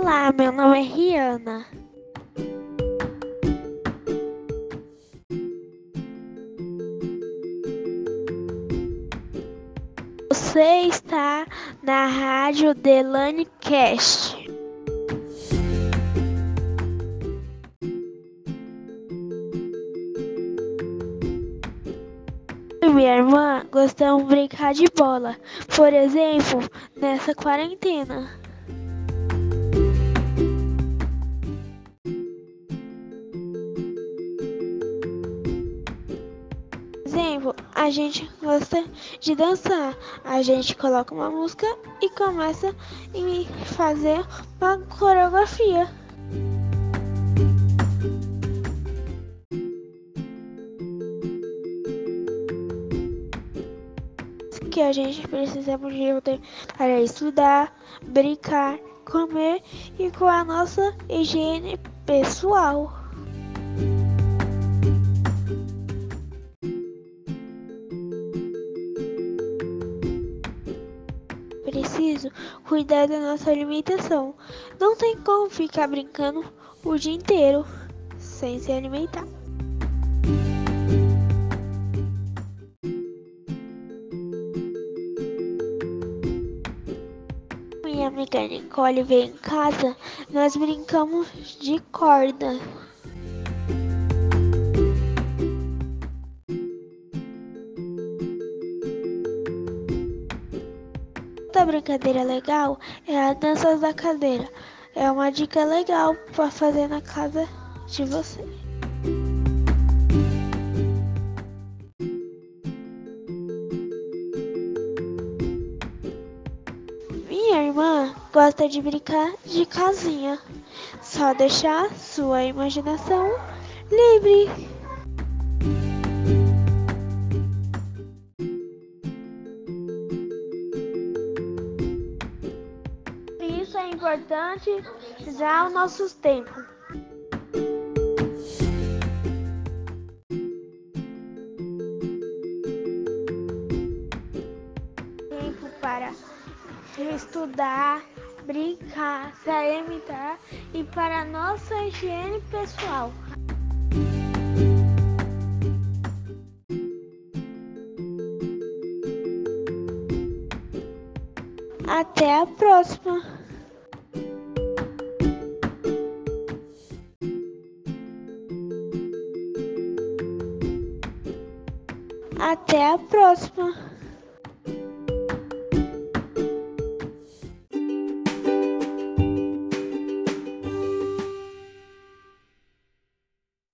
Olá, meu nome é Riana. Você está na rádio Delane Cast. minha irmã gostamos de brincar de bola. Por exemplo, nessa quarentena. Exemplo, a gente gosta de dançar. A gente coloca uma música e começa a fazer uma coreografia. que a gente precisa de para estudar, brincar, comer e com a nossa higiene pessoal. Preciso cuidar da nossa alimentação. Não tem como ficar brincando o dia inteiro sem se alimentar. Minha amiga Nicole veio em casa, nós brincamos de corda. Outra brincadeira legal é a dança da cadeira. É uma dica legal para fazer na casa de você. Minha irmã gosta de brincar de casinha. Só deixar sua imaginação livre. Importante usar os nossos tempos. Tempo para estudar, brincar, se alimentar e para nossa higiene pessoal. Até a próxima! Até a próxima!